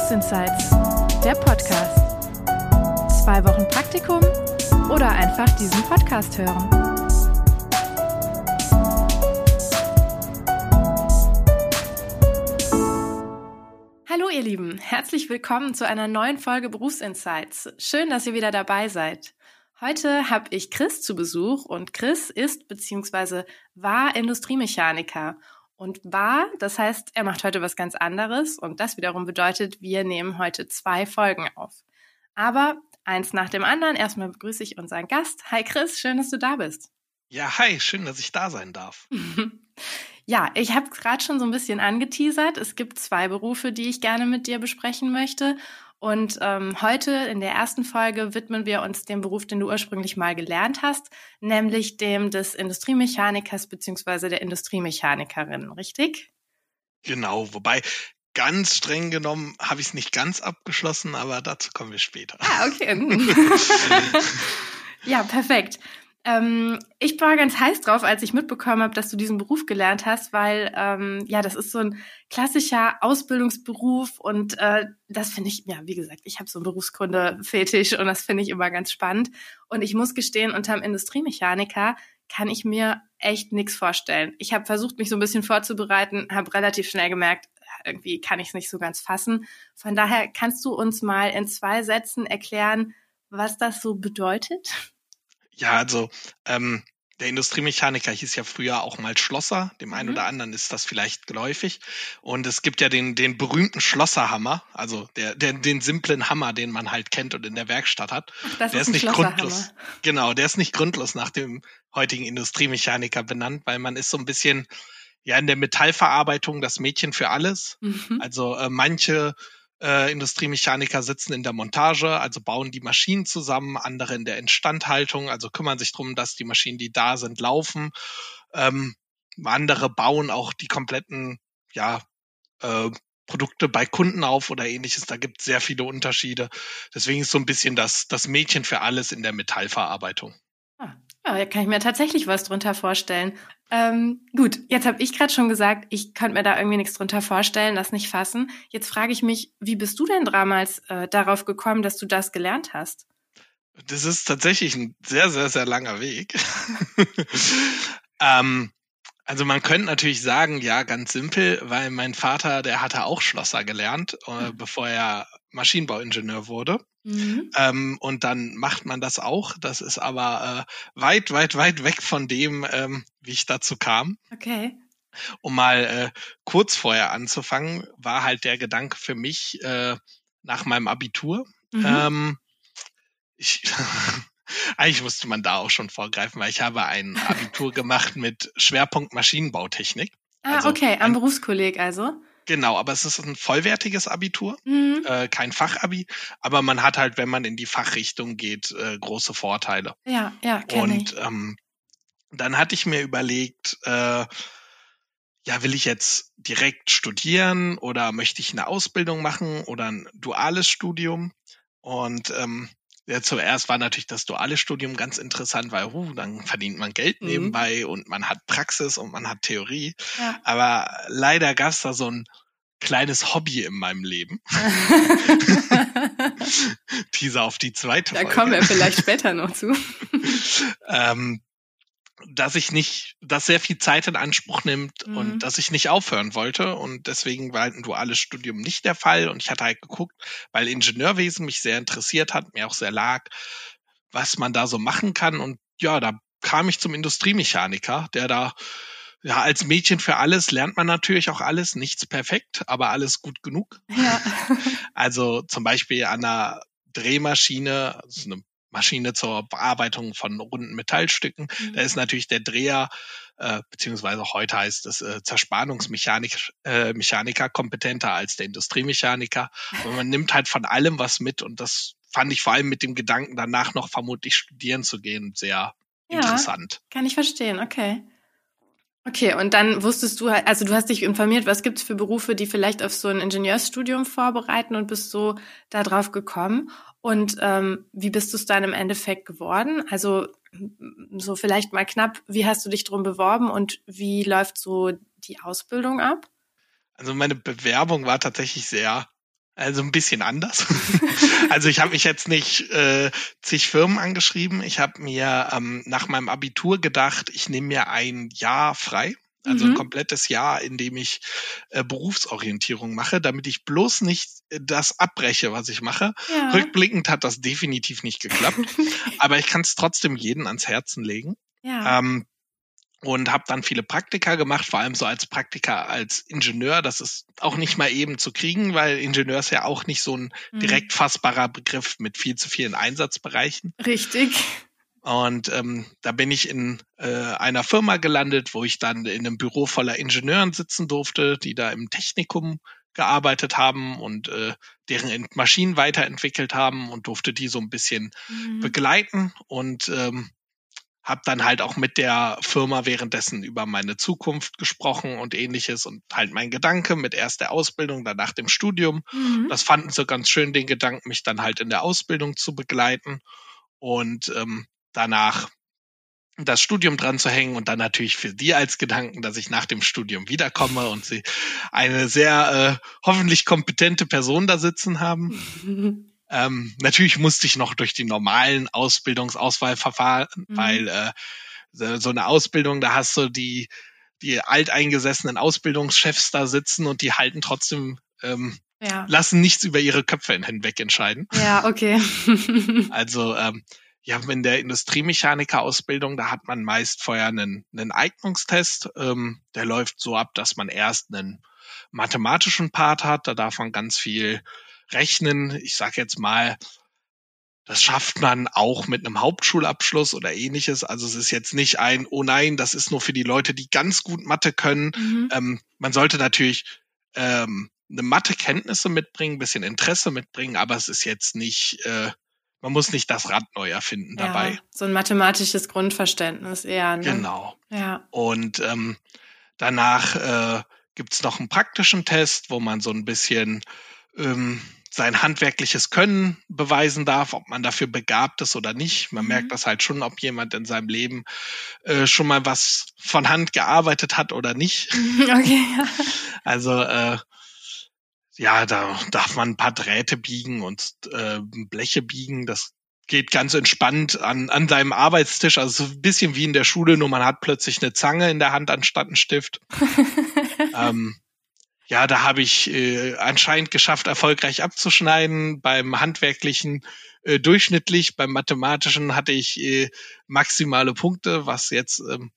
Berufsinsights, der Podcast. Zwei Wochen Praktikum oder einfach diesen Podcast hören. Hallo ihr Lieben, herzlich willkommen zu einer neuen Folge Berufsinsights. Schön, dass ihr wieder dabei seid. Heute habe ich Chris zu Besuch und Chris ist bzw. war Industriemechaniker und war, das heißt, er macht heute was ganz anderes und das wiederum bedeutet, wir nehmen heute zwei Folgen auf. Aber eins nach dem anderen. Erstmal begrüße ich unseren Gast. Hi Chris, schön, dass du da bist. Ja, hi, schön, dass ich da sein darf. ja, ich habe gerade schon so ein bisschen angeteasert. Es gibt zwei Berufe, die ich gerne mit dir besprechen möchte. Und ähm, heute in der ersten Folge widmen wir uns dem Beruf, den du ursprünglich mal gelernt hast, nämlich dem des Industriemechanikers beziehungsweise der Industriemechanikerin, richtig? Genau, wobei ganz streng genommen habe ich es nicht ganz abgeschlossen, aber dazu kommen wir später. Ah, okay. ja, perfekt. Ähm, ich war ganz heiß drauf, als ich mitbekommen habe, dass du diesen Beruf gelernt hast, weil ähm, ja, das ist so ein klassischer Ausbildungsberuf und äh, das finde ich, ja, wie gesagt, ich habe so einen Berufskunde-Fetisch und das finde ich immer ganz spannend. Und ich muss gestehen, unterm Industriemechaniker kann ich mir echt nichts vorstellen. Ich habe versucht, mich so ein bisschen vorzubereiten, habe relativ schnell gemerkt, irgendwie kann ich es nicht so ganz fassen. Von daher kannst du uns mal in zwei Sätzen erklären, was das so bedeutet? Ja, also ähm, der Industriemechaniker hieß ja früher auch mal Schlosser. Dem einen mhm. oder anderen ist das vielleicht geläufig. Und es gibt ja den, den berühmten Schlosserhammer, also der, der, den simplen Hammer, den man halt kennt und in der Werkstatt hat. Das der ist, ist nicht grundlos. Genau, der ist nicht grundlos nach dem heutigen Industriemechaniker benannt, weil man ist so ein bisschen ja in der Metallverarbeitung das Mädchen für alles. Mhm. Also äh, manche äh, Industriemechaniker sitzen in der Montage, also bauen die Maschinen zusammen, andere in der Instandhaltung, also kümmern sich darum, dass die Maschinen, die da sind, laufen. Ähm, andere bauen auch die kompletten, ja, äh, Produkte bei Kunden auf oder ähnliches. Da gibt es sehr viele Unterschiede. Deswegen ist so ein bisschen das, das Mädchen für alles in der Metallverarbeitung. Ah, ja, da kann ich mir tatsächlich was drunter vorstellen. Ähm, gut, jetzt habe ich gerade schon gesagt, ich könnte mir da irgendwie nichts drunter vorstellen, das nicht fassen. Jetzt frage ich mich, wie bist du denn damals äh, darauf gekommen, dass du das gelernt hast? Das ist tatsächlich ein sehr, sehr, sehr langer Weg. ähm, also man könnte natürlich sagen, ja, ganz simpel, weil mein Vater, der hatte auch Schlosser gelernt, äh, hm. bevor er Maschinenbauingenieur wurde. Mhm. Ähm, und dann macht man das auch. Das ist aber äh, weit, weit, weit weg von dem, ähm, wie ich dazu kam. Okay. Um mal äh, kurz vorher anzufangen, war halt der Gedanke für mich äh, nach meinem Abitur. Mhm. Ähm, ich, eigentlich musste man da auch schon vorgreifen, weil ich habe ein Abitur gemacht mit Schwerpunkt Maschinenbautechnik. Ah, also okay, am Berufskolleg also. Genau, aber es ist ein vollwertiges Abitur, mhm. äh, kein Fachabi, aber man hat halt, wenn man in die Fachrichtung geht, äh, große Vorteile. Ja, ja, Und ähm, dann hatte ich mir überlegt, äh, ja, will ich jetzt direkt studieren oder möchte ich eine Ausbildung machen oder ein duales Studium? Und ähm, ja, zuerst war natürlich das duale Studium ganz interessant, weil uh, dann verdient man Geld mhm. nebenbei und man hat Praxis und man hat Theorie. Ja. Aber leider gab es da so ein kleines Hobby in meinem Leben. Teaser auf die zweite Da Folge. kommen wir vielleicht später noch zu. ähm, dass ich nicht, dass sehr viel Zeit in Anspruch nimmt mhm. und dass ich nicht aufhören wollte. Und deswegen war halt ein duales Studium nicht der Fall. Und ich hatte halt geguckt, weil Ingenieurwesen mich sehr interessiert hat, mir auch sehr lag, was man da so machen kann. Und ja, da kam ich zum Industriemechaniker, der da, ja, als Mädchen für alles lernt man natürlich auch alles, nichts perfekt, aber alles gut genug. Ja. Also zum Beispiel an einer Drehmaschine, also eine Maschine zur Bearbeitung von runden Metallstücken. Mhm. Da ist natürlich der Dreher, äh, beziehungsweise heute heißt es äh, Zerspannungsmechaniker äh, Mechaniker kompetenter als der Industriemechaniker. Und man nimmt halt von allem was mit und das fand ich vor allem mit dem Gedanken, danach noch vermutlich studieren zu gehen, sehr ja, interessant. Kann ich verstehen, okay. Okay, und dann wusstest du halt, also du hast dich informiert, was gibt's für Berufe, die vielleicht auf so ein Ingenieursstudium vorbereiten und bist so da drauf gekommen. Und ähm, wie bist du es dann im Endeffekt geworden? Also so vielleicht mal knapp, wie hast du dich drum beworben und wie läuft so die Ausbildung ab? Also meine Bewerbung war tatsächlich sehr Also ein bisschen anders. also ich habe mich jetzt nicht äh, zig Firmen angeschrieben. Ich habe mir ähm, nach meinem Abitur gedacht, ich nehme mir ein Jahr frei. Also mhm. ein komplettes Jahr, in dem ich äh, Berufsorientierung mache, damit ich bloß nicht äh, das abbreche, was ich mache. Ja. Rückblickend hat das definitiv nicht geklappt. aber ich kann es trotzdem jeden ans Herzen legen. Ja. Ähm, und habe dann viele Praktika gemacht, vor allem so als Praktika als Ingenieur. Das ist auch nicht mal eben zu kriegen, weil Ingenieur ist ja auch nicht so ein mhm. direkt fassbarer Begriff mit viel zu vielen Einsatzbereichen. Richtig. Und ähm, da bin ich in äh, einer Firma gelandet, wo ich dann in einem Büro voller Ingenieuren sitzen durfte, die da im Technikum gearbeitet haben und äh, deren Maschinen weiterentwickelt haben und durfte die so ein bisschen mhm. begleiten und ähm, habe dann halt auch mit der Firma währenddessen über meine Zukunft gesprochen und ähnliches und halt mein Gedanke mit erst der Ausbildung, danach dem Studium. Mhm. Das fanden sie ganz schön, den Gedanken, mich dann halt in der Ausbildung zu begleiten und ähm, danach das Studium dran zu hängen und dann natürlich für die als Gedanken, dass ich nach dem Studium wiederkomme und sie eine sehr äh, hoffentlich kompetente Person da sitzen haben. Ähm, natürlich musste ich noch durch die normalen Ausbildungsauswahlverfahren, mhm. weil äh, so eine Ausbildung, da hast du die, die alteingesessenen Ausbildungschefs da sitzen und die halten trotzdem, ähm, ja. lassen nichts über ihre Köpfe hinweg entscheiden. Ja, okay. also ähm, ja, in der Industriemechaniker-Ausbildung, da hat man meist vorher einen, einen Eignungstest. Ähm, der läuft so ab, dass man erst einen mathematischen Part hat. Da darf man ganz viel rechnen. Ich sage jetzt mal, das schafft man auch mit einem Hauptschulabschluss oder ähnliches. Also es ist jetzt nicht ein, oh nein, das ist nur für die Leute, die ganz gut Mathe können. Mhm. Ähm, man sollte natürlich ähm, eine Mathekenntnisse mitbringen, bisschen Interesse mitbringen, aber es ist jetzt nicht, äh, man muss nicht das Rad neu erfinden ja, dabei. So ein mathematisches Grundverständnis eher. Ne? Genau. Ja. Und ähm, danach äh, gibt noch einen praktischen Test, wo man so ein bisschen ähm, sein handwerkliches Können beweisen darf, ob man dafür begabt ist oder nicht. Man mhm. merkt das halt schon, ob jemand in seinem Leben äh, schon mal was von Hand gearbeitet hat oder nicht. Okay. Ja. Also äh, ja, da darf man ein paar Drähte biegen und äh, Bleche biegen. Das geht ganz entspannt an, an seinem Arbeitstisch. Also so ein bisschen wie in der Schule, nur man hat plötzlich eine Zange in der Hand anstatt einen Stift. ähm, ja, da habe ich äh, anscheinend geschafft, erfolgreich abzuschneiden. Beim handwerklichen äh, durchschnittlich, beim mathematischen hatte ich äh, maximale Punkte, was jetzt ähm,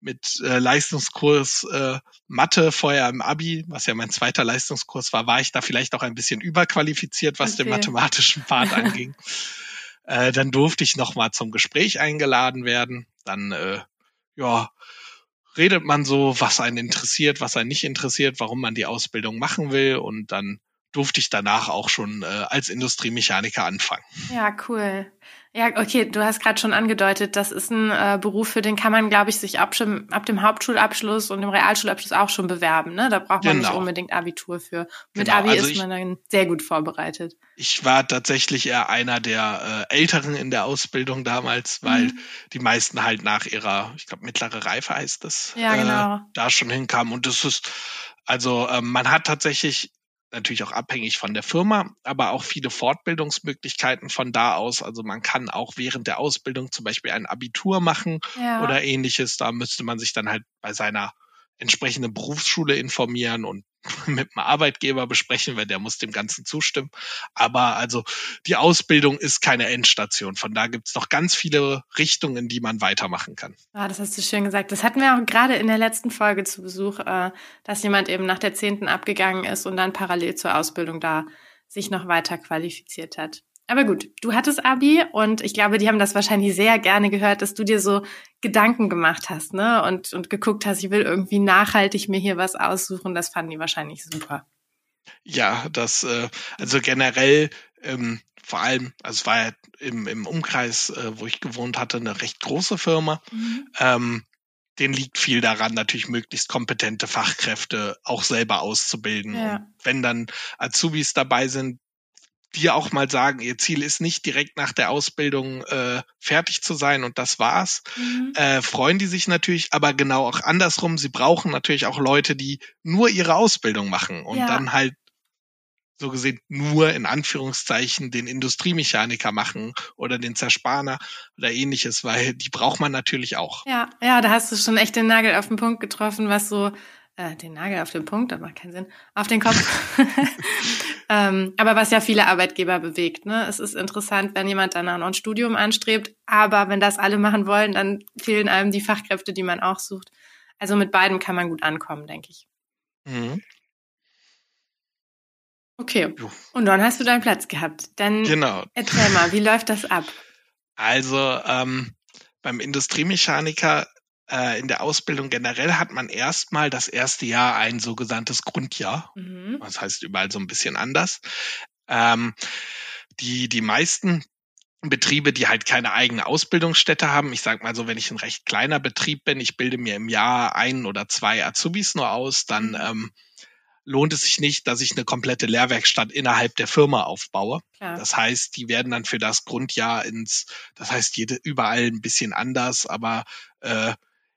mit äh, Leistungskurs äh, Mathe vorher im Abi, was ja mein zweiter Leistungskurs war, war ich da vielleicht auch ein bisschen überqualifiziert, was okay. den mathematischen Part anging. Äh, dann durfte ich nochmal zum Gespräch eingeladen werden. Dann äh, ja, redet man so, was einen interessiert, was einen nicht interessiert, warum man die Ausbildung machen will und dann durfte ich danach auch schon äh, als Industriemechaniker anfangen. Ja, cool. Ja, okay, du hast gerade schon angedeutet, das ist ein äh, Beruf, für den kann man, glaube ich, sich ab, ab dem Hauptschulabschluss und dem Realschulabschluss auch schon bewerben. Ne? Da braucht man genau. nicht unbedingt Abitur für. Mit genau. Abi also ist ich, man dann sehr gut vorbereitet. Ich war tatsächlich eher einer der äh, Älteren in der Ausbildung damals, weil mhm. die meisten halt nach ihrer, ich glaube, mittlere Reife heißt es, ja, genau. äh, da schon hinkamen. Und das ist, also ähm, man hat tatsächlich natürlich auch abhängig von der Firma, aber auch viele Fortbildungsmöglichkeiten von da aus. Also man kann auch während der Ausbildung zum Beispiel ein Abitur machen ja. oder ähnliches. Da müsste man sich dann halt bei seiner entsprechende Berufsschule informieren und mit dem Arbeitgeber besprechen, weil der muss dem Ganzen zustimmen. Aber also die Ausbildung ist keine Endstation. Von da gibt's noch ganz viele Richtungen, in die man weitermachen kann. Ah, das hast du schön gesagt. Das hatten wir auch gerade in der letzten Folge zu Besuch, äh, dass jemand eben nach der zehnten abgegangen ist und dann parallel zur Ausbildung da sich noch weiter qualifiziert hat. Aber gut, du hattest Abi und ich glaube, die haben das wahrscheinlich sehr gerne gehört, dass du dir so Gedanken gemacht hast, ne? Und, und geguckt hast, ich will irgendwie nachhaltig mir hier was aussuchen. Das fanden die wahrscheinlich super. Ja, das, äh, also generell, ähm, vor allem, also es war ja im, im Umkreis, äh, wo ich gewohnt hatte, eine recht große Firma. Mhm. Ähm, den liegt viel daran, natürlich möglichst kompetente Fachkräfte auch selber auszubilden. Ja. Und wenn dann Azubis dabei sind, die auch mal sagen, ihr Ziel ist nicht direkt nach der Ausbildung äh, fertig zu sein und das war's, mhm. äh, freuen die sich natürlich, aber genau auch andersrum, sie brauchen natürlich auch Leute, die nur ihre Ausbildung machen und ja. dann halt so gesehen nur in Anführungszeichen den Industriemechaniker machen oder den Zerspaner oder ähnliches, weil die braucht man natürlich auch. Ja, ja, da hast du schon echt den Nagel auf den Punkt getroffen, was so äh, den Nagel auf den Punkt, das macht keinen Sinn, auf den Kopf. ähm, aber was ja viele Arbeitgeber bewegt. Ne? Es ist interessant, wenn jemand dann auch noch ein Studium anstrebt, aber wenn das alle machen wollen, dann fehlen einem die Fachkräfte, die man auch sucht. Also mit beiden kann man gut ankommen, denke ich. Mhm. Okay. Und dann hast du deinen Platz gehabt. Dann genau. erzähl mal, wie läuft das ab? Also ähm, beim Industriemechaniker in der Ausbildung generell hat man erstmal das erste Jahr ein sogenanntes Grundjahr. Mhm. Das heißt überall so ein bisschen anders. Ähm, die, die meisten Betriebe, die halt keine eigene Ausbildungsstätte haben. Ich sag mal so, wenn ich ein recht kleiner Betrieb bin, ich bilde mir im Jahr ein oder zwei Azubis nur aus, dann mhm. ähm, lohnt es sich nicht, dass ich eine komplette Lehrwerkstatt innerhalb der Firma aufbaue. Klar. Das heißt, die werden dann für das Grundjahr ins, das heißt, jede überall ein bisschen anders, aber äh,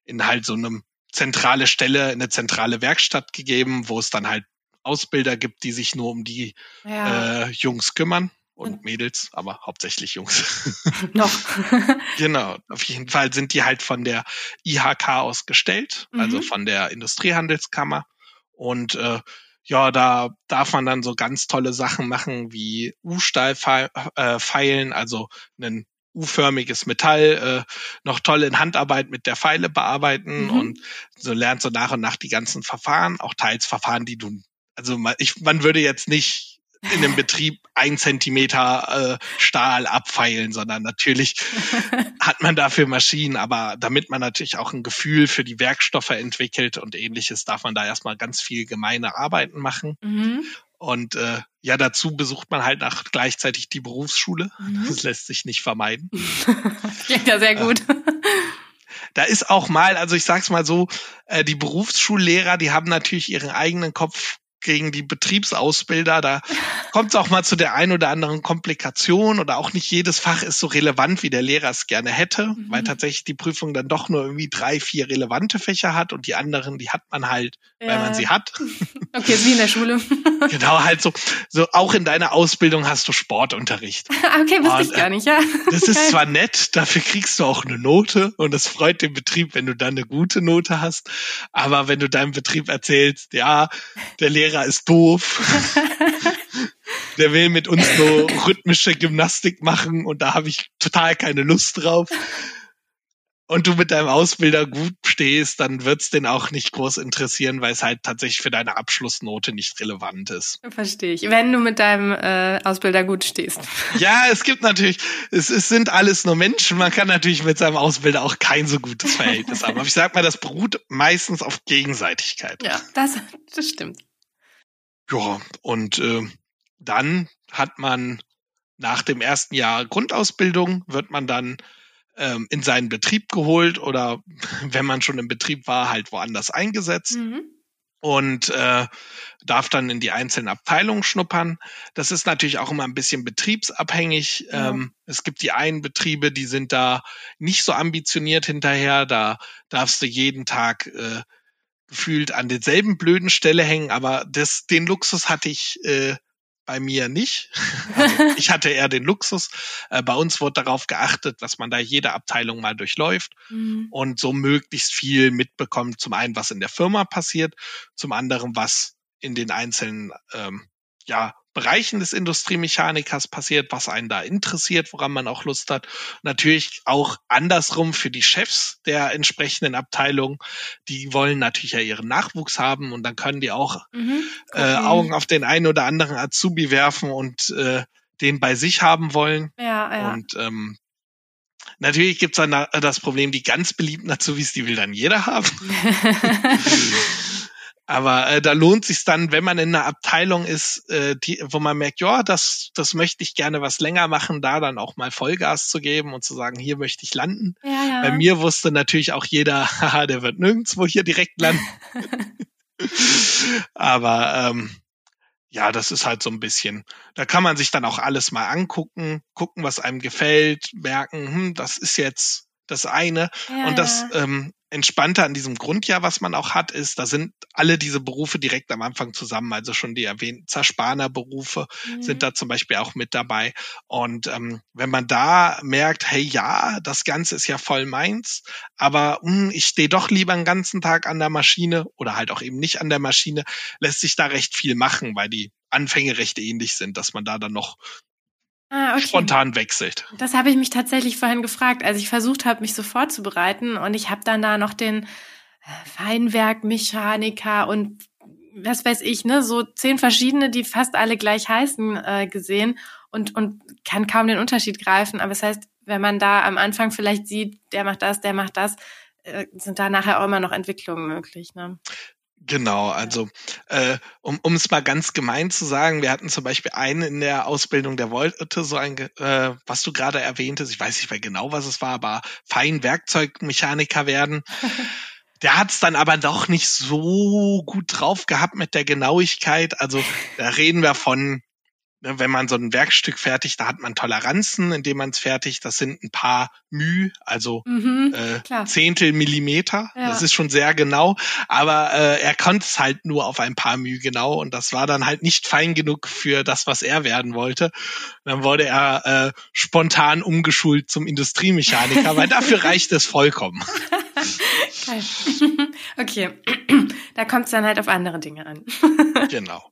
in halt so einem zentrale Stelle, eine zentrale Werkstatt gegeben, wo es dann halt Ausbilder gibt, die sich nur um die ja. äh, Jungs kümmern und Mädels, aber hauptsächlich Jungs. Noch. genau. Auf jeden Fall sind die halt von der IHK ausgestellt, also mhm. also von der Industriehandelskammer. Und äh, ja, da darf man dann so ganz tolle Sachen machen wie U-Stahl äh, also einen U-förmiges Metall äh, noch toll in Handarbeit mit der Pfeile bearbeiten mhm. und so lernt so nach und nach die ganzen Verfahren, auch teils Verfahren, die du, also man, ich, man würde jetzt nicht in dem Betrieb ein Zentimeter äh, Stahl abfeilen, sondern natürlich hat man dafür Maschinen, aber damit man natürlich auch ein Gefühl für die Werkstoffe entwickelt und ähnliches, darf man da erstmal ganz viel gemeine Arbeiten machen. Mhm. Und äh, ja, dazu besucht man halt auch gleichzeitig die Berufsschule. Mhm. Das lässt sich nicht vermeiden. Klingt ja sehr gut. Äh, da ist auch mal, also ich sag's mal so, äh, die Berufsschullehrer, die haben natürlich ihren eigenen Kopf gegen die Betriebsausbilder. Da kommt es auch mal zu der ein oder anderen Komplikation oder auch nicht jedes Fach ist so relevant, wie der Lehrer es gerne hätte, mhm. weil tatsächlich die Prüfung dann doch nur irgendwie drei, vier relevante Fächer hat und die anderen, die hat man halt, ja. weil man sie hat. Okay, wie in der Schule. genau, halt so, so auch in deiner Ausbildung hast du Sportunterricht. okay, wusste und, ich gar nicht, ja. Das ist zwar nett, dafür kriegst du auch eine Note und es freut den Betrieb, wenn du dann eine gute Note hast, aber wenn du deinem Betrieb erzählst, ja, der Lehrer Lehrer ist doof. Der will mit uns so rhythmische Gymnastik machen und da habe ich total keine Lust drauf. Und du mit deinem Ausbilder gut stehst, dann wird's den auch nicht groß interessieren, weil es halt tatsächlich für deine Abschlussnote nicht relevant ist. Verstehe ich. Wenn du mit deinem äh, Ausbilder gut stehst. Ja, es gibt natürlich, es, es sind alles nur Menschen. Man kann natürlich mit seinem Ausbilder auch kein so gutes Verhältnis haben. Aber ich sag mal, das beruht meistens auf Gegenseitigkeit. Ja, das, das stimmt. Ja, und äh, dann hat man nach dem ersten Jahr Grundausbildung, wird man dann ähm, in seinen Betrieb geholt oder wenn man schon im Betrieb war, halt woanders eingesetzt. Mhm. Und äh, darf dann in die einzelnen Abteilungen schnuppern. Das ist natürlich auch immer ein bisschen betriebsabhängig. Ja. Ähm, es gibt die einen Betriebe, die sind da nicht so ambitioniert hinterher. Da darfst du jeden Tag äh, gefühlt an denselben blöden Stelle hängen, aber das, den Luxus hatte ich äh, bei mir nicht. Also ich hatte eher den Luxus. Äh, bei uns wurde darauf geachtet, dass man da jede Abteilung mal durchläuft mhm. und so möglichst viel mitbekommt. Zum einen, was in der Firma passiert, zum anderen, was in den einzelnen ähm, ja, Bereichen des Industriemechanikers passiert, was einen da interessiert, woran man auch Lust hat. Natürlich auch andersrum für die Chefs der entsprechenden Abteilung. Die wollen natürlich ja ihren Nachwuchs haben und dann können die auch mhm, äh, Augen auf den einen oder anderen Azubi werfen und äh, den bei sich haben wollen. Ja, ja. Und ähm, Natürlich gibt's dann das Problem, die ganz beliebten Azubis, die will dann jeder haben. Aber äh, da lohnt sich dann, wenn man in einer Abteilung ist, äh, die, wo man merkt, ja, das, das möchte ich gerne was länger machen, da dann auch mal Vollgas zu geben und zu sagen, hier möchte ich landen. Ja, ja. Bei mir wusste natürlich auch jeder, haha, der wird nirgendwo hier direkt landen. Aber ähm, ja, das ist halt so ein bisschen. Da kann man sich dann auch alles mal angucken, gucken, was einem gefällt, merken, hm, das ist jetzt das eine. Ja, und das ähm, Entspannte an diesem Grundjahr, was man auch hat, ist, da sind alle diese Berufe direkt am Anfang zusammen. Also schon die erwähnten Zerspaner-Berufe mhm. sind da zum Beispiel auch mit dabei. Und ähm, wenn man da merkt, hey ja, das Ganze ist ja voll meins, aber mh, hm, ich stehe doch lieber einen ganzen Tag an der Maschine oder halt auch eben nicht an der Maschine, lässt sich da recht viel machen, weil die Anfänge recht ähnlich sind, dass man da dann noch ah, okay. spontan wechselt. Das habe ich mich tatsächlich vorhin gefragt, als ich versucht habe, mich so vorzubereiten und ich habe dann da noch den äh, Feinwerkmechaniker und was weiß ich, ne, so zehn verschiedene, die fast alle gleich heißen, äh, gesehen und, und kann kaum den Unterschied greifen. Aber das heißt, wenn man da am Anfang vielleicht sieht, der macht das, der macht das, äh, sind da nachher auch immer noch Entwicklungen möglich. Ne? Genau, also äh, um um es mal ganz gemein zu sagen, wir hatten zum Beispiel einen in der Ausbildung, der wollte so ein, äh, was du gerade erwähntest, ich weiß nicht mehr genau, was es war, aber Feinwerkzeugmechaniker werden. Der hat es dann aber doch nicht so gut drauf gehabt mit der Genauigkeit. Also da reden wir von wenn man so ein Werkstück fertigt, da hat man Toleranzen, indem man es fertigt. Das sind ein paar μ, also mhm, äh, Zehntel Millimeter. Ja. Das ist schon sehr genau. Aber äh, er konnte es halt nur auf ein paar μ genau und das war dann halt nicht fein genug für das, was er werden wollte. dann wurde er äh, spontan umgeschult zum Industriemechaniker, weil dafür reicht es vollkommen. okay, da kommt es dann halt auf andere Dinge an. genau.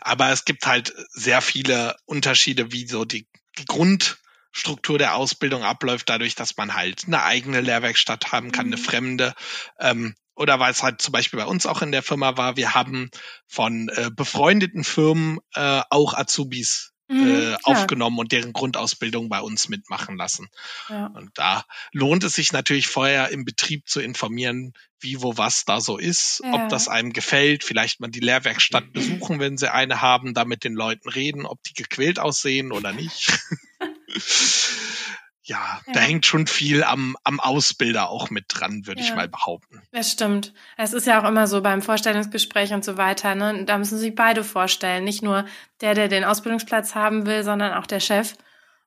Aber es gibt halt sehr viele Unterschiede, wie so die, die Grundstruktur der Ausbildung abläuft, dadurch, dass man halt eine eigene Lehrwerkstatt haben kann, eine mhm. fremde. Ähm, oder weil es halt zum Beispiel bei uns auch in der Firma war, wir haben von äh, befreundeten Firmen äh, auch Azubis mhm, äh, aufgenommen und deren Grundausbildung bei uns mitmachen lassen. Ja. Und da lohnt es sich natürlich vorher im Betrieb zu informieren, wie, wo, was da so ist, ja. ob das einem gefällt, vielleicht mal die Lehrwerkstatt besuchen, wenn sie eine haben, da mit den Leuten reden, ob die gequält aussehen oder nicht. ja, da hängt schon viel am, am Ausbilder auch mit dran, würde ich mal behaupten. Das stimmt. Es ist ja auch immer so beim Vorstellungsgespräch und so weiter. Ne? Da müssen sich beide vorstellen. Nicht nur der, der den Ausbildungsplatz haben will, sondern auch der Chef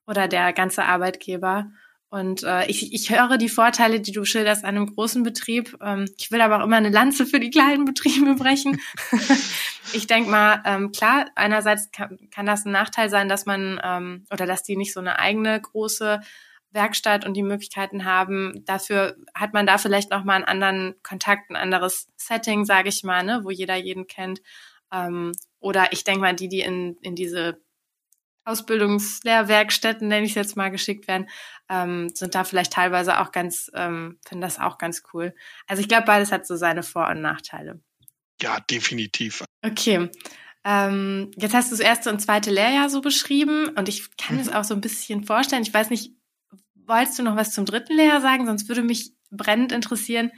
oder der ganze Arbeitgeber. Und äh, ich, ich höre die Vorteile, die du schilderst an einem großen Betrieb. Ähm, ich will aber auch immer eine Lanze für die kleinen Betriebe brechen. ich denke mal, ähm, klar, einerseits kann, kann das ein Nachteil sein, dass man ähm, oder dass die nicht so eine eigene große Werkstatt und die Möglichkeiten haben. Dafür hat man da vielleicht noch mal einen anderen Kontakt, ein anderes Setting, sage ich mal, ne, wo jeder jeden kennt. Ähm, oder ich denke mal, die, die in, in diese Ausbildungslehrwerkstätten, nenne ich es jetzt mal, geschickt werden, ähm, sind da vielleicht teilweise auch ganz, ähm, finden das auch ganz cool. Also ich glaube, beides hat so seine Vor- und Nachteile. Ja, definitiv. Okay. Ähm, jetzt hast du das erste und zweite Lehrjahr so beschrieben und ich kann es mhm. auch so ein bisschen vorstellen. Ich weiß nicht, wolltest du noch was zum dritten Lehrjahr sagen? Sonst würde mich brennend interessieren,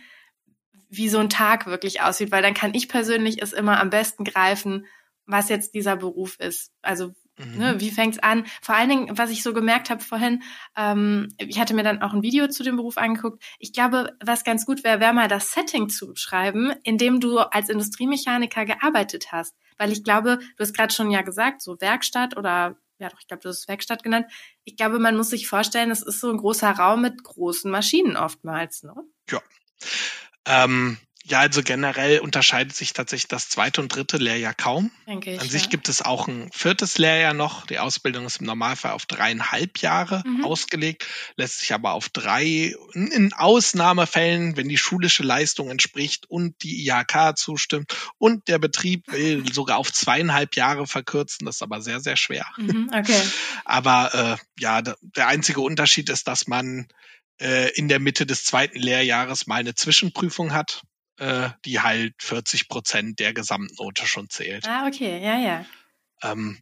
wie so ein Tag wirklich aussieht, weil dann kann ich persönlich es immer am besten greifen, was jetzt dieser Beruf ist. Also Mhm. Ne, wie fängt's an? Vor allen Dingen, was ich so gemerkt habe vorhin, ähm, ich hatte mir dann auch ein Video zu dem Beruf angeguckt. Ich glaube, was ganz gut wäre, wäre mal das Setting zu schreiben, in dem du als Industriemechaniker gearbeitet hast. Weil ich glaube, du hast gerade schon ja gesagt, so Werkstatt oder ja doch, ich glaube, du hast Werkstatt genannt. Ich glaube, man muss sich vorstellen, es ist so ein großer Raum mit großen Maschinen oftmals, ne? Ja. Ähm, ja, also generell unterscheidet sich tatsächlich das zweite und dritte Lehrjahr kaum. Denke ich, An sich ja. gibt es auch ein viertes Lehrjahr noch. Die Ausbildung ist im Normalfall auf dreieinhalb Jahre mhm. ausgelegt, lässt sich aber auf drei, in Ausnahmefällen, wenn die schulische Leistung entspricht und die IHK zustimmt und der Betrieb will sogar auf zweieinhalb Jahre verkürzen. Das ist aber sehr, sehr schwer. Mhm, okay. Aber äh, ja, der einzige Unterschied ist, dass man äh, in der Mitte des zweiten Lehrjahres mal eine Zwischenprüfung hat äh, die halt 40 Prozent der Gesamtnote schon zählt. Ah, okay, ja, ja. Ähm,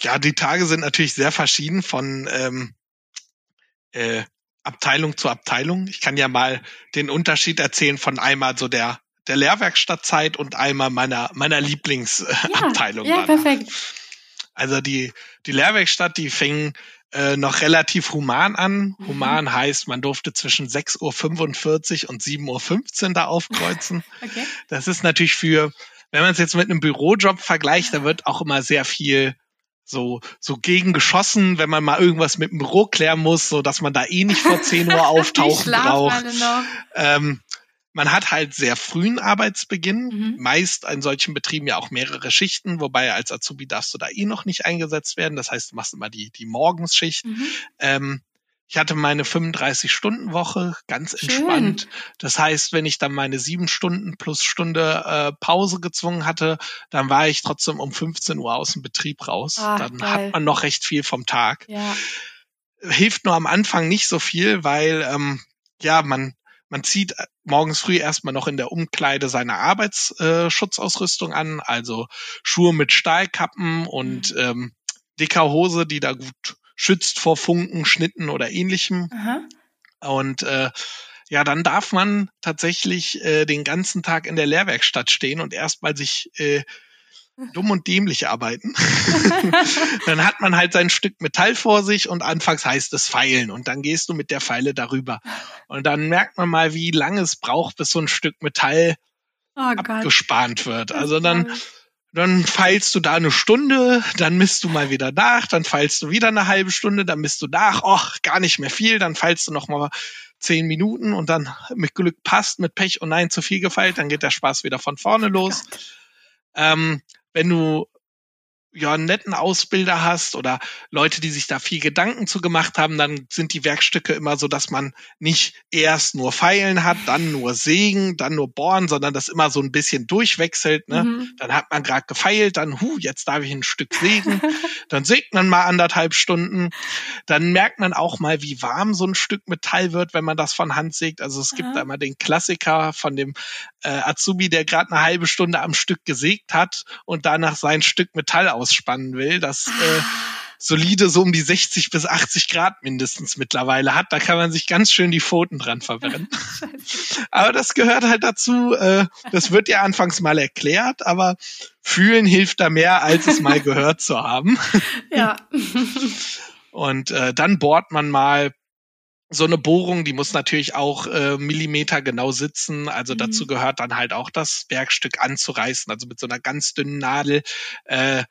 ja, die Tage sind natürlich sehr verschieden von ähm, äh, Abteilung zu Abteilung. Ich kann ja mal den Unterschied erzählen von einmal so der der Lehrwerkstattzeit und einmal meiner meiner Lieblingsabteilung. Ja, ja perfekt. Also die die Lehrwerkstatt, die fing äh, noch relativ human an. Mhm. Human heißt, man durfte zwischen 6.45 Uhr und 7.15 Uhr da aufkreuzen. okay. Das ist natürlich für, wenn man es jetzt mit einem Bürojob vergleicht, da wird auch immer sehr viel so, so gegen geschossen, wenn man mal irgendwas mit dem Büro klären muss, so dass man da eh nicht vor 10 Uhr auftauchen braucht. Ähm, man hat halt sehr frühen Arbeitsbeginn, mhm. meist in solchen Betrieben ja auch mehrere Schichten, wobei als Azubi darfst du da eh noch nicht eingesetzt werden. Das heißt, du machst immer die, die Morgensschicht. Mhm. Ähm, ich hatte meine 35-Stunden-Woche ganz Schön. entspannt. Das heißt, wenn ich dann meine sieben Stunden plus Stunde äh, Pause gezwungen hatte, dann war ich trotzdem um 15 Uhr aus dem Betrieb raus. Ach, dann geil. hat man noch recht viel vom Tag. Ja. Hilft nur am Anfang nicht so viel, weil ähm, ja, man man zieht morgens früh erstmal noch in der Umkleide seine Arbeitsschutzausrüstung äh, an, also Schuhe mit Stahlkappen und mhm. ähm, dicker Hose, die da gut schützt vor Funken, Schnitten oder ähnlichem. Aha. Und äh, ja, dann darf man tatsächlich äh, den ganzen Tag in der Lehrwerkstatt stehen und erstmal sich äh, dumm und dämlich arbeiten. dann hat man halt sein Stück Metall vor sich und anfangs heißt es Pfeilen und dann gehst du mit der Pfeile darüber. Und dann merkt man mal, wie lange es braucht, bis so ein Stück Metall oh abgespannt wird. Also dann dann feilst du da eine Stunde, dann misst du mal wieder nach, dann feilst du wieder eine halbe Stunde, dann misst du nach, ach, gar nicht mehr viel, dann feilst du noch mal zehn Minuten und dann mit Glück passt, mit Pech und Nein zu viel gefeilt, dann geht der Spaß wieder von vorne oh los. Ähm, wenn du ja, einen netten Ausbilder hast oder Leute, die sich da viel Gedanken zu gemacht haben, dann sind die Werkstücke immer so, dass man nicht erst nur Pfeilen hat, dann nur Sägen, dann nur Bohren, sondern das immer so ein bisschen durchwechselt. Ne? Mhm. Dann hat man gerade gefeilt, dann, hu, jetzt darf ich ein Stück sägen. dann sägt man mal anderthalb Stunden. Dann merkt man auch mal, wie warm so ein Stück Metall wird, wenn man das von Hand sägt. Also es gibt mhm. einmal den Klassiker von dem äh, Azubi, der gerade eine halbe Stunde am Stück gesägt hat und danach sein Stück Metall aus ausspannen will, das äh, solide so um die 60 bis 80 Grad mindestens mittlerweile hat. Da kann man sich ganz schön die Pfoten dran verbrennen. aber das gehört halt dazu. Äh, das wird ja anfangs mal erklärt, aber fühlen hilft da mehr, als es mal gehört zu haben. ja. Und äh, dann bohrt man mal so eine Bohrung, die muss natürlich auch äh, Millimeter genau sitzen. Also mhm. dazu gehört dann halt auch das Werkstück anzureißen, also mit so einer ganz dünnen Nadel äh,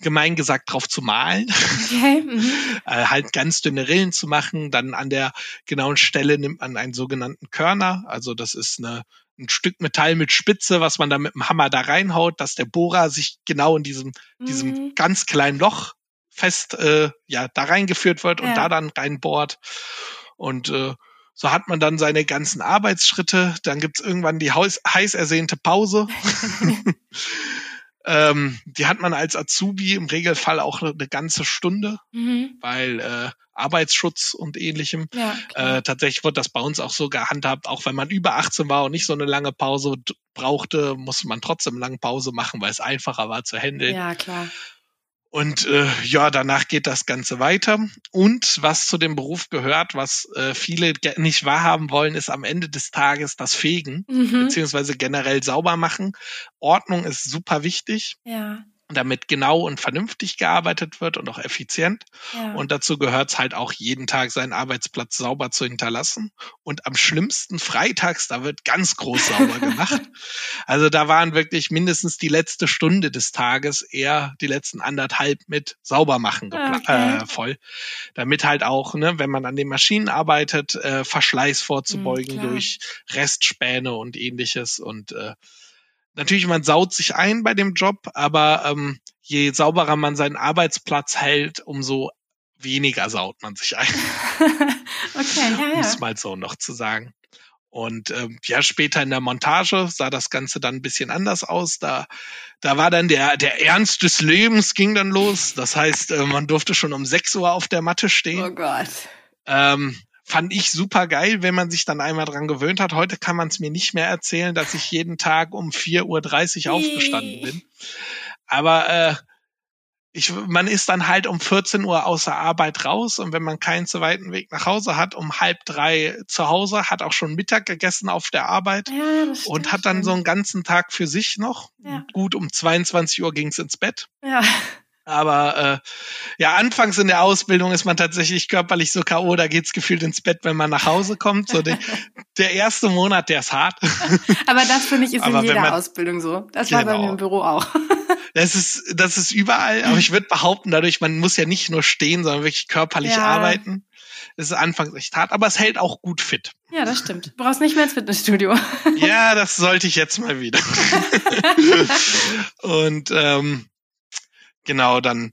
gemein gesagt drauf zu malen, okay. Mhm. äh, halt ganz dünne Rillen zu machen. Dann an der genauen Stelle nimmt man einen sogenannten Körner. Also das ist eine, ein Stück Metall mit Spitze, was man dann mit dem Hammer da reinhaut, dass der Bohrer sich genau in diesem, mhm. diesem ganz kleinen Loch fest äh, ja da reingeführt wird und ja. da dann reinbohrt. Und äh, so hat man dann seine ganzen Arbeitsschritte. Dann gibt's irgendwann die heiß ersehnte Pause. Ähm, die hat man als Azubi im Regelfall auch eine ganze Stunde, mhm. weil äh, Arbeitsschutz und ähnlichem. Ja, äh, tatsächlich wird das bei uns auch so gehandhabt, auch wenn man über 18 war und nicht so eine lange Pause brauchte, musste man trotzdem lange Pause machen, weil es einfacher war zu handeln. Ja, klar. Und äh, ja, danach geht das Ganze weiter. Und was zu dem Beruf gehört, was äh, viele nicht wahrhaben wollen, ist am Ende des Tages das Fegen, mhm. beziehungsweise generell sauber machen. Ordnung ist super wichtig. Ja damit genau und vernünftig gearbeitet wird und auch effizient. Ja. Und dazu gehört es halt auch jeden Tag seinen Arbeitsplatz sauber zu hinterlassen. Und am schlimmsten freitags, da wird ganz groß sauber gemacht. Also da waren wirklich mindestens die letzte Stunde des Tages eher die letzten anderthalb mit Saubermachen ah, okay. äh, voll. Damit halt auch, ne, wenn man an den Maschinen arbeitet, äh, Verschleiß vorzubeugen mhm, durch Restspäne und ähnliches und äh, natürlich, man saut sich ein bei dem Job, aber ähm, je sauberer man seinen Arbeitsplatz hält, umso weniger saut man sich ein. okay, ja, ja. Um es mal so noch zu sagen. Und ähm, ja, später in der Montage sah das Ganze dann ein bisschen anders aus. Da, da war dann der, der Ernst des Lebens ging dann los. Das heißt, äh, man durfte schon um 6 Uhr auf der Matte stehen. Oh Gott. Ähm, fand ich super geil, wenn man sich dann einmal dran gewöhnt hat. Heute kann man es mir nicht mehr erzählen, dass ich jeden Tag um 4.30 Uhr aufgestanden bin. Aber äh, ich, man ist dann halt um 14 Uhr außer Arbeit raus und wenn man keinen zu weiten Weg nach Hause hat, um halb drei zu Hause, hat auch schon Mittag gegessen auf der Arbeit ja, und hat dann so einen ganzen Tag für sich noch. Ja. Gut, um 22 Uhr ging's ins Bett. Ja. Aber äh, ja, anfangs in der Ausbildung ist man tatsächlich körperlich so K.O., da geht's gefühlt ins Bett, wenn man nach Hause kommt. So der, der erste Monat, der ist hart. Aber das finde ich ist aber in jeder man, Ausbildung so. Das genau. war bei mir im genau. Büro auch. Das ist, das ist überall, aber ich würde behaupten, dadurch, man muss ja nicht nur stehen, sondern wirklich körperlich ja. arbeiten. Es ist anfangs echt hart, aber es hält auch gut fit. Ja, das stimmt. Du brauchst nicht mehr ins Fitnessstudio. Ja, das sollte ich jetzt mal wieder. Und ähm, genau, dann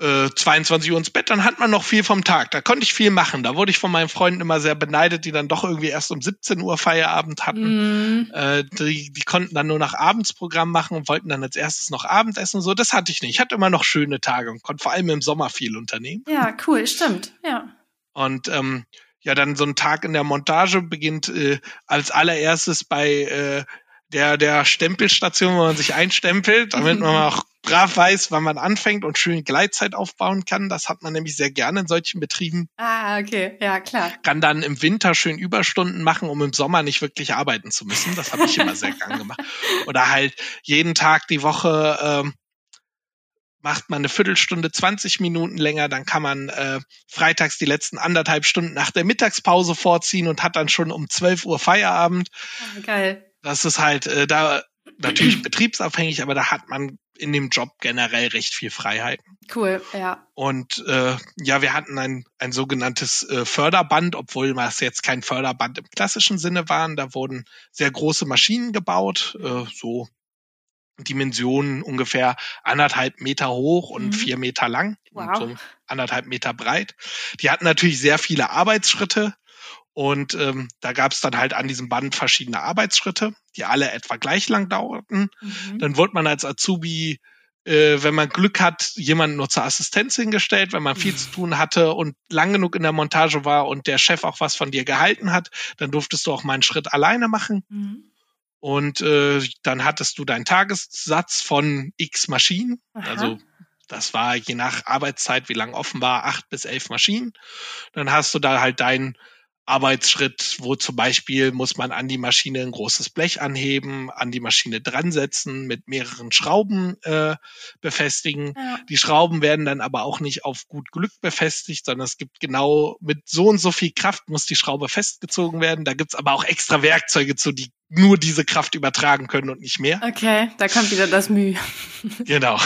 äh, 22 Uhr ins Bett, dann hat man noch viel vom Tag. Da konnte ich viel machen. Da wurde ich von meinen Freunden immer sehr beneidet, die dann doch irgendwie erst um 17 Uhr Feierabend hatten. Mm. Äh, die, die konnten dann nur nach Abendsprogramm machen und wollten dann als erstes noch Abendessen. So, das hatte ich nicht. Ich hatte immer noch schöne Tage und konnte vor allem im Sommer viel unternehmen. Ja, cool, stimmt. Ja. Und ähm, ja, dann so ein Tag in der Montage beginnt äh, als allererstes bei äh, der, der Stempelstation, wo man sich einstempelt, damit man auch brav weiß, wann man anfängt und schön Gleitzeit aufbauen kann. Das hat man nämlich sehr gerne in solchen Betrieben. Ah, okay, ja, klar. Kann dann im Winter schön Überstunden machen, um im Sommer nicht wirklich arbeiten zu müssen. Das habe ich immer sehr gern gemacht. Oder halt jeden Tag die Woche ähm, macht man eine Viertelstunde, 20 Minuten länger, dann kann man äh, freitags die letzten anderthalb Stunden nach der Mittagspause vorziehen und hat dann schon um 12 Uhr Feierabend. Ah, geil. Das ist halt äh, da natürlich betriebsabhängig, aber da hat man in dem Job generell recht viel Freiheit. Cool, ja. Und äh, ja, wir hatten ein, ein sogenanntes äh, Förderband, obwohl das jetzt kein Förderband im klassischen Sinne waren. Da wurden sehr große Maschinen gebaut, äh, so Dimensionen ungefähr anderthalb Meter hoch und mhm. vier Meter lang wow. und so anderthalb Meter breit. Die hatten natürlich sehr viele Arbeitsschritte und ähm, da gab es dann halt an diesem Band verschiedene Arbeitsschritte, die alle etwa gleich lang dauerten. Mhm. Dann wurde man als Azubi, äh, wenn man Glück hat, jemanden nur zur Assistenz hingestellt, wenn man viel mhm. zu tun hatte und lang genug in der Montage war und der Chef auch was von dir gehalten hat, dann durftest du auch mal einen Schritt alleine machen. Mhm. Und äh, dann hattest du deinen Tagessatz von X Maschinen. Aha. Also das war je nach Arbeitszeit, wie lang offen war, acht bis elf Maschinen. Dann hast du da halt deinen Arbeitsschritt, wo zum Beispiel muss man an die Maschine ein großes Blech anheben, an die Maschine dran setzen, mit mehreren Schrauben äh, befestigen. Ja. Die Schrauben werden dann aber auch nicht auf gut Glück befestigt, sondern es gibt genau mit so und so viel Kraft muss die Schraube festgezogen werden. Da gibt's aber auch extra Werkzeuge zu, die nur diese Kraft übertragen können und nicht mehr. Okay, da kommt wieder das Mühe. genau.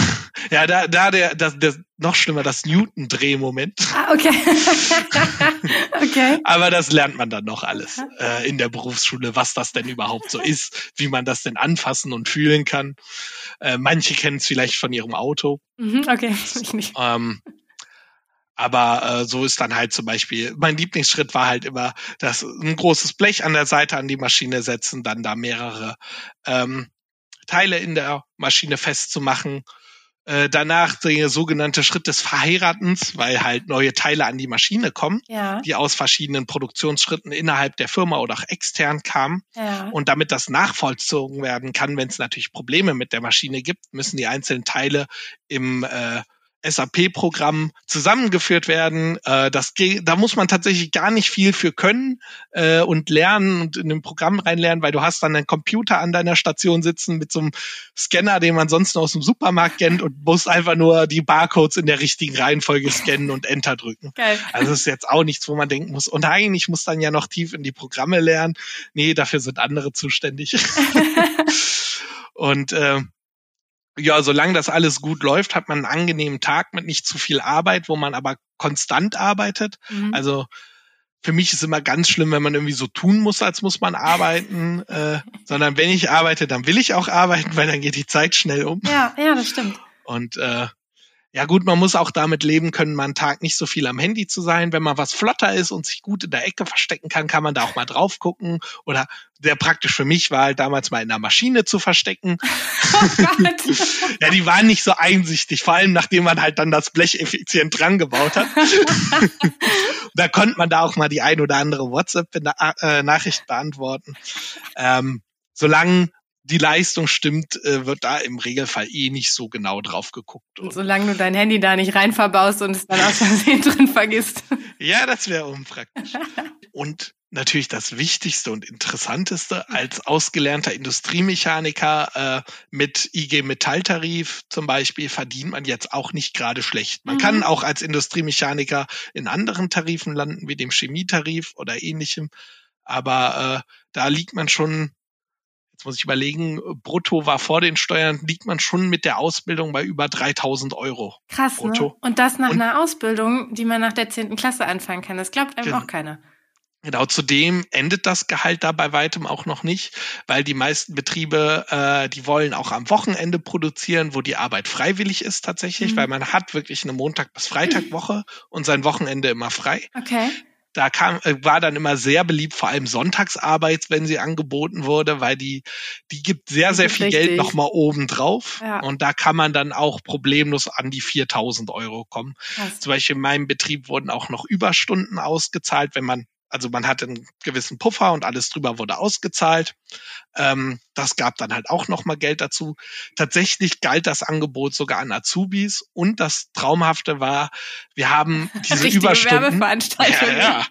Ja, da, da der, das, der, noch schlimmer, das Newton-Drehmoment. Ah, okay. okay. Aber das lernt man dann noch alles äh, in der Berufsschule, was das denn überhaupt so ist, wie man das denn anfassen und fühlen kann. Äh, manche kennen es vielleicht von ihrem Auto. Mhm, okay, ich nicht. Ähm, aber äh, so ist dann halt zum Beispiel, mein Lieblingsschritt war halt immer, das ein großes Blech an der Seite an die Maschine setzen, dann da mehrere ähm, Teile in der Maschine festzumachen. Äh, danach der sogenannte Schritt des Verheiratens, weil halt neue Teile an die Maschine kommen, ja. die aus verschiedenen Produktionsschritten innerhalb der Firma oder auch extern kamen. Ja. Und damit das nachvollzogen werden kann, wenn es natürlich Probleme mit der Maschine gibt, müssen die einzelnen Teile im äh, SAP-Programm zusammengeführt werden. Äh, das, da muss man tatsächlich gar nicht viel für können äh, und lernen und in ein Programm reinlernen, weil du hast dann einen Computer an deiner Station sitzen mit so einem Scanner, den man sonst aus dem Supermarkt kennt und musst einfach nur die Barcodes in der richtigen Reihenfolge scannen und Enter drücken. Geil. Also das ist jetzt auch nichts, wo man denken muss, oh nein, ich muss dann ja noch tief in die Programme lernen. Nee, dafür sind andere zuständig. und äh, ja, solange das alles gut läuft, hat man einen angenehmen Tag mit nicht zu viel Arbeit, wo man aber konstant arbeitet. Mhm. Also für mich ist immer ganz schlimm, wenn man irgendwie so tun muss, als muss man arbeiten, äh, sondern wenn ich arbeite, dann will ich auch arbeiten, weil dann geht die Zeit schnell um. Ja, ja, das stimmt. Und äh, ja gut, man muss auch damit leben können, mal einen Tag nicht so viel am Handy zu sein. Wenn man was flotter ist und sich gut in der Ecke verstecken kann, kann man da auch mal drauf gucken. Oder sehr praktisch für mich war halt damals mal in der Maschine zu verstecken. Oh ja, die waren nicht so einsichtig, vor allem nachdem man halt dann das Blech effizient dran gebaut hat. da konnte man da auch mal die ein oder andere WhatsApp-Nachricht beantworten. Ähm, solange die Leistung stimmt, äh, wird da im Regelfall eh nicht so genau drauf geguckt. Und solange du dein Handy da nicht rein verbaust und es dann aus Versehen drin vergisst. Ja, das wäre unpraktisch. Und natürlich das Wichtigste und Interessanteste als ausgelernter Industriemechaniker äh, mit IG Metalltarif zum Beispiel verdient man jetzt auch nicht gerade schlecht. Man mhm. kann auch als Industriemechaniker in anderen Tarifen landen, wie dem Chemietarif oder ähnlichem. Aber äh, da liegt man schon, jetzt muss ich überlegen, brutto war vor den Steuern, liegt man schon mit der Ausbildung bei über 3000 Euro. Krass, ne? brutto. Ne? Und das nach und, einer Ausbildung, die man nach der zehnten Klasse anfangen kann. Das glaubt einem auch keiner. Genau, zudem endet das Gehalt da bei weitem auch noch nicht, weil die meisten Betriebe, äh, die wollen auch am Wochenende produzieren, wo die Arbeit freiwillig ist tatsächlich, mhm. weil man hat wirklich eine Montag- bis Freitagwoche und sein Wochenende immer frei. Okay. Da kam, äh, war dann immer sehr beliebt, vor allem Sonntagsarbeit, wenn sie angeboten wurde, weil die, die gibt sehr, sehr viel richtig. Geld nochmal oben drauf. Ja. Und da kann man dann auch problemlos an die 4000 Euro kommen. Krass. Zum Beispiel in meinem Betrieb wurden auch noch Überstunden ausgezahlt, wenn man also man hatte einen gewissen Puffer und alles drüber wurde ausgezahlt. Ähm, das gab dann halt auch nochmal Geld dazu. Tatsächlich galt das Angebot sogar an Azubis und das Traumhafte war, wir haben diese Richtige Überstunden. Ja, ja.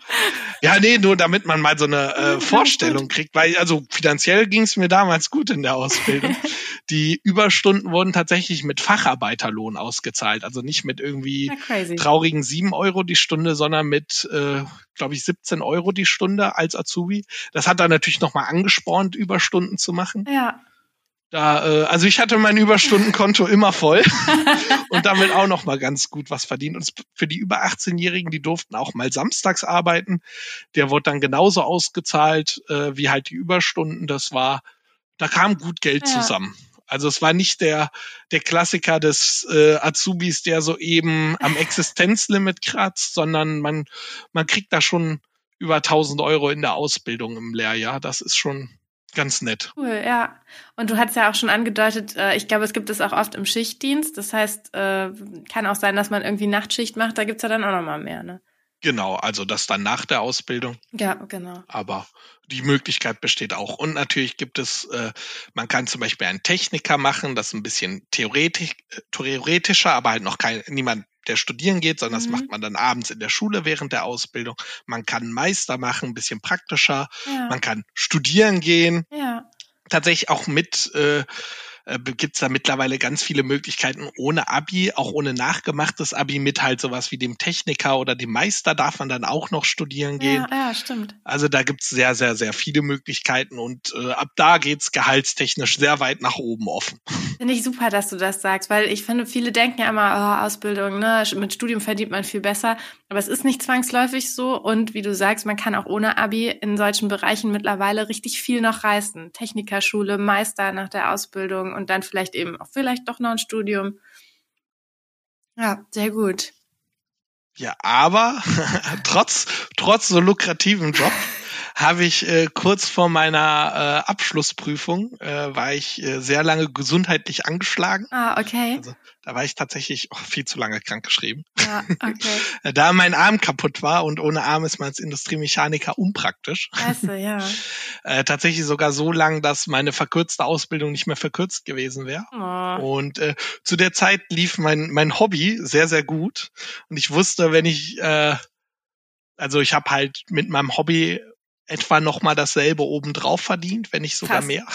ja, nee, nur damit man mal so eine äh, Vorstellung kriegt, weil also finanziell ging es mir damals gut in der Ausbildung. Die Überstunden wurden tatsächlich mit Facharbeiterlohn ausgezahlt, also nicht mit irgendwie traurigen sieben Euro die Stunde, sondern mit äh, glaube ich, 17 Euro die Stunde als Azubi. Das hat dann natürlich nochmal angespornt, Überstunden zu machen. Ja. Da, äh, also ich hatte mein Überstundenkonto immer voll und damit auch noch mal ganz gut was verdient. Und für die über 18-Jährigen, die durften auch mal samstags arbeiten. Der wurde dann genauso ausgezahlt äh, wie halt die Überstunden. Das war, da kam gut Geld ja. zusammen. Also es war nicht der, der Klassiker des äh, Azubis, der so eben am Existenzlimit kratzt, sondern man, man kriegt da schon über 1000 Euro in der Ausbildung im Lehrjahr. Das ist schon ganz nett. Cool, ja. Und du hast ja auch schon angedeutet, äh, ich glaube, es gibt es auch oft im Schichtdienst. Das heißt, äh, kann auch sein, dass man irgendwie Nachtschicht macht. Da gibt's ja dann auch nochmal mehr, ne? Genau, also das dann nach der Ausbildung. Ja, genau. Aber die Möglichkeit besteht auch. Und natürlich gibt es, äh, man kann zum Beispiel einen Techniker machen, das ist ein bisschen theoretisch, äh, theoretischer, aber halt noch kein, niemand, der studieren geht, sondern mhm. das macht man dann abends in der Schule während der Ausbildung. Man kann Meister machen, ein bisschen praktischer. Ja. Man kann studieren gehen. Ja. Tatsächlich auch mit äh, äh, gibt es da mittlerweile ganz viele Möglichkeiten ohne Abi, auch ohne nachgemachtes Abi mit halt sowas wie dem Techniker oder dem Meister darf man dann auch noch studieren gehen. Ja, ja stimmt. Also da gibt es sehr, sehr, sehr viele Möglichkeiten und äh, ab da geht's gehaltstechnisch sehr weit nach oben offen. Finde ich super, dass du das sagst, weil ich finde, viele denken ja immer, oh, Ausbildung, ne, mit Studium verdient man viel besser. Aber es ist nicht zwangsläufig so. Und wie du sagst, man kann auch ohne Abi in solchen Bereichen mittlerweile richtig viel noch reißen. Technikerschule, Meister nach der Ausbildung und dann vielleicht eben auch vielleicht doch noch ein Studium. Ja, sehr gut. Ja, aber trotz, trotz so lukrativen Job habe ich äh, kurz vor meiner äh, Abschlussprüfung, äh, war ich äh, sehr lange gesundheitlich angeschlagen. Ah, okay. Also, da war ich tatsächlich oh, viel zu lange krankgeschrieben. Ja, okay. da mein Arm kaputt war und ohne Arm ist man als Industriemechaniker unpraktisch. Scheiße, ja. äh, tatsächlich sogar so lang, dass meine verkürzte Ausbildung nicht mehr verkürzt gewesen wäre. Oh. Und äh, zu der Zeit lief mein, mein Hobby sehr, sehr gut. Und ich wusste, wenn ich äh, also ich habe halt mit meinem Hobby etwa noch mal dasselbe obendrauf verdient, wenn nicht sogar Krass. mehr.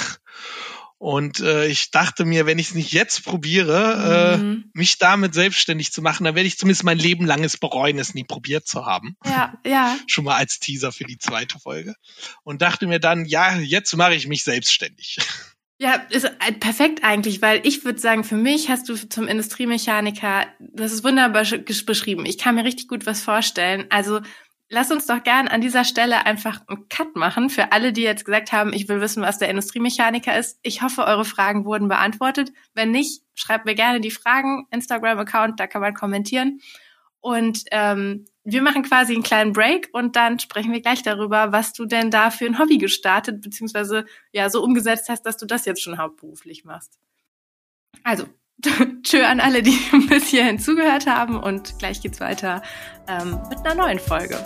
Und äh, ich dachte mir, wenn ich es nicht jetzt probiere, mhm. äh, mich damit selbstständig zu machen, dann werde ich zumindest mein Leben langes bereuen, es nie probiert zu haben. Ja, ja. Schon mal als Teaser für die zweite Folge. Und dachte mir dann, ja, jetzt mache ich mich selbstständig. Ja, ist perfekt eigentlich, weil ich würde sagen, für mich hast du zum Industriemechaniker, das ist wunderbar beschrieben. Ich kann mir richtig gut was vorstellen. Also Lass uns doch gern an dieser Stelle einfach einen Cut machen für alle, die jetzt gesagt haben, ich will wissen, was der Industriemechaniker ist. Ich hoffe, eure Fragen wurden beantwortet. Wenn nicht, schreibt mir gerne die Fragen. Instagram-Account, da kann man kommentieren. Und ähm, wir machen quasi einen kleinen Break und dann sprechen wir gleich darüber, was du denn da für ein Hobby gestartet, beziehungsweise ja so umgesetzt hast, dass du das jetzt schon hauptberuflich machst. Also, tschö an alle, die bis hierhin zugehört haben und gleich geht's weiter ähm, mit einer neuen Folge.